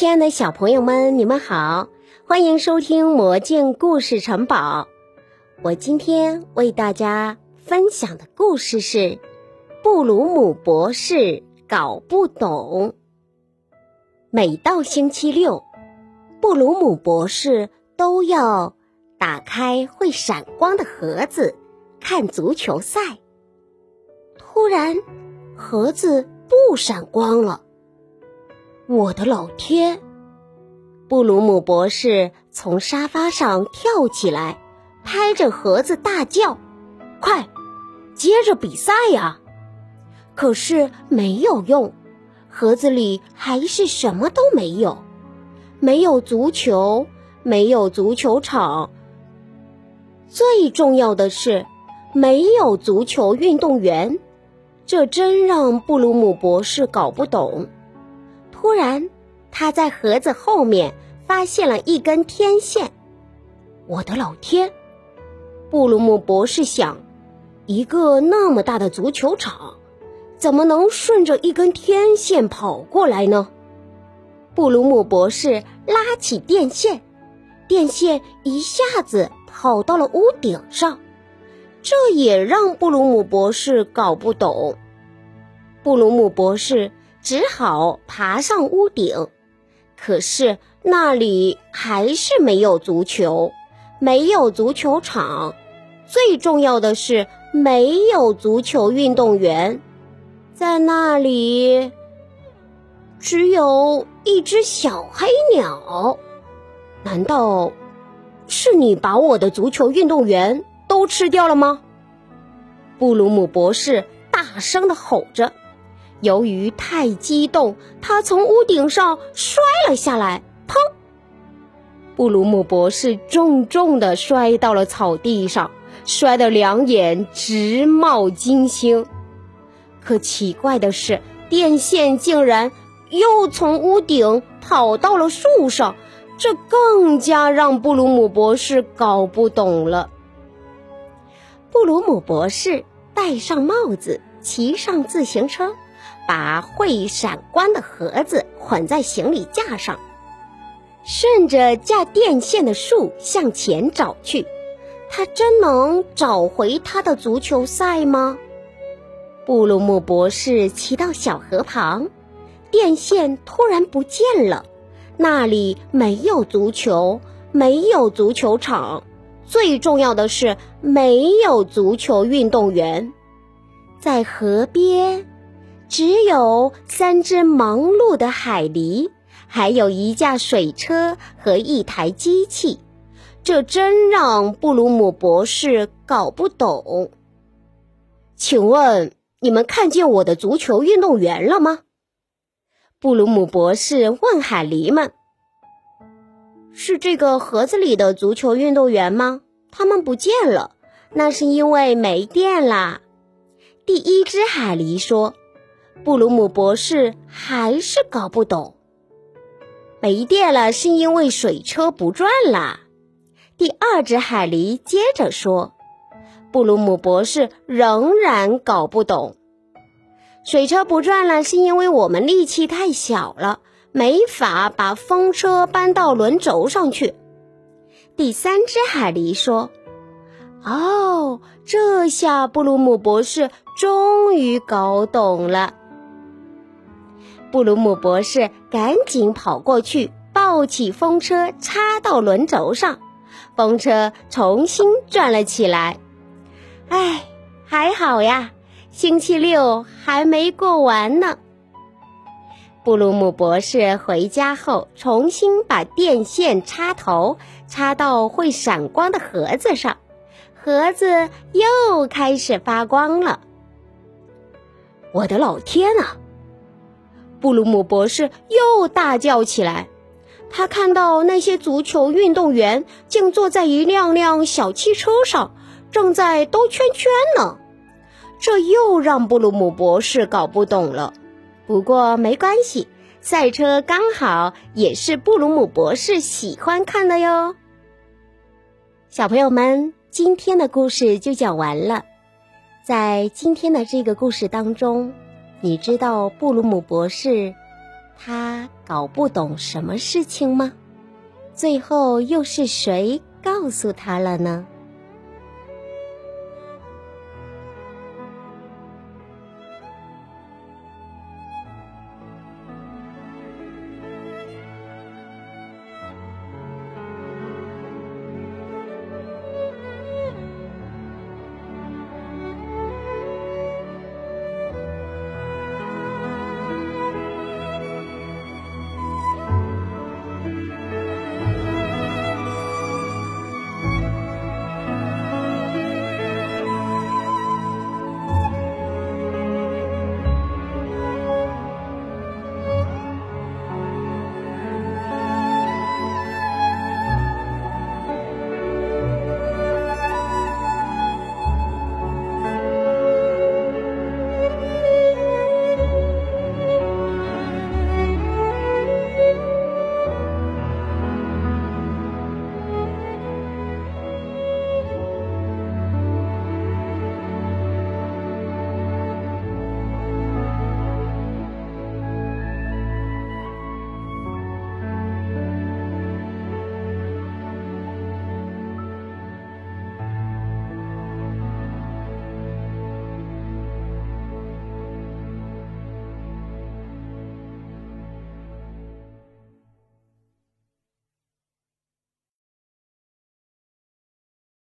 亲爱的小朋友们，你们好，欢迎收听《魔镜故事城堡》。我今天为大家分享的故事是：布鲁姆博士搞不懂。每到星期六，布鲁姆博士都要打开会闪光的盒子看足球赛。突然，盒子不闪光了。我的老天！布鲁姆博士从沙发上跳起来，拍着盒子大叫：“快，接着比赛呀！”可是没有用，盒子里还是什么都没有，没有足球，没有足球场，最重要的是没有足球运动员。这真让布鲁姆博士搞不懂。突然，他在盒子后面发现了一根天线。我的老天！布鲁姆博士想，一个那么大的足球场，怎么能顺着一根天线跑过来呢？布鲁姆博士拉起电线，电线一下子跑到了屋顶上，这也让布鲁姆博士搞不懂。布鲁姆博士。只好爬上屋顶，可是那里还是没有足球，没有足球场，最重要的是没有足球运动员，在那里只有一只小黑鸟。难道是你把我的足球运动员都吃掉了吗？布鲁姆博士大声的吼着。由于太激动，他从屋顶上摔了下来。砰！布鲁姆博士重重的摔到了草地上，摔得两眼直冒金星。可奇怪的是，电线竟然又从屋顶跑到了树上，这更加让布鲁姆博士搞不懂了。布鲁姆博士戴上帽子，骑上自行车。把会闪光的盒子捆在行李架上，顺着架电线的树向前找去。他真能找回他的足球赛吗？布鲁姆博士骑到小河旁，电线突然不见了。那里没有足球，没有足球场，最重要的是没有足球运动员。在河边。只有三只忙碌的海狸，还有一架水车和一台机器，这真让布鲁姆博士搞不懂。请问你们看见我的足球运动员了吗？布鲁姆博士问海狸们：“是这个盒子里的足球运动员吗？他们不见了，那是因为没电啦。”第一只海狸说。布鲁姆博士还是搞不懂，没电了是因为水车不转了。第二只海狸接着说：“布鲁姆博士仍然搞不懂，水车不转了是因为我们力气太小了，没法把风车搬到轮轴上去。”第三只海狸说：“哦，这下布鲁姆博士终于搞懂了。”布鲁姆博士赶紧跑过去，抱起风车，插到轮轴上，风车重新转了起来。哎，还好呀，星期六还没过完呢。布鲁姆博士回家后，重新把电线插头插到会闪光的盒子上，盒子又开始发光了。我的老天啊！布鲁姆博士又大叫起来，他看到那些足球运动员竟坐在一辆辆小汽车上，正在兜圈圈呢。这又让布鲁姆博士搞不懂了。不过没关系，赛车刚好也是布鲁姆博士喜欢看的哟。小朋友们，今天的故事就讲完了。在今天的这个故事当中。你知道布鲁姆博士他搞不懂什么事情吗？最后又是谁告诉他了呢？